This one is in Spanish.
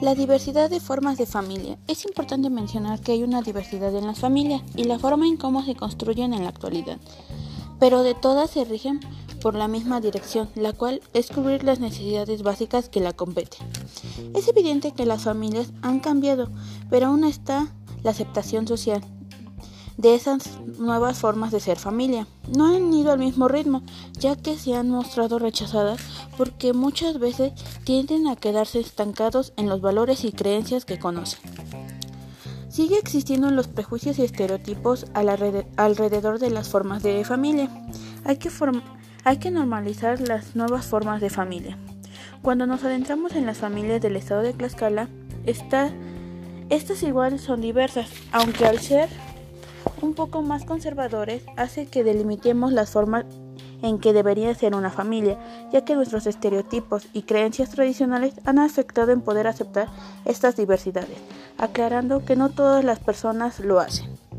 La diversidad de formas de familia. Es importante mencionar que hay una diversidad en las familias y la forma en cómo se construyen en la actualidad, pero de todas se rigen por la misma dirección, la cual es cubrir las necesidades básicas que la competen. Es evidente que las familias han cambiado, pero aún está la aceptación social de esas nuevas formas de ser familia. No han ido al mismo ritmo, ya que se han mostrado rechazadas porque muchas veces tienden a quedarse estancados en los valores y creencias que conocen. Sigue existiendo los prejuicios y estereotipos alrededor de las formas de familia. Hay que, hay que normalizar las nuevas formas de familia. Cuando nos adentramos en las familias del estado de Tlaxcala, estas igual son diversas, aunque al ser un poco más conservadores hace que delimitemos las formas en que debería ser una familia, ya que nuestros estereotipos y creencias tradicionales han afectado en poder aceptar estas diversidades, aclarando que no todas las personas lo hacen.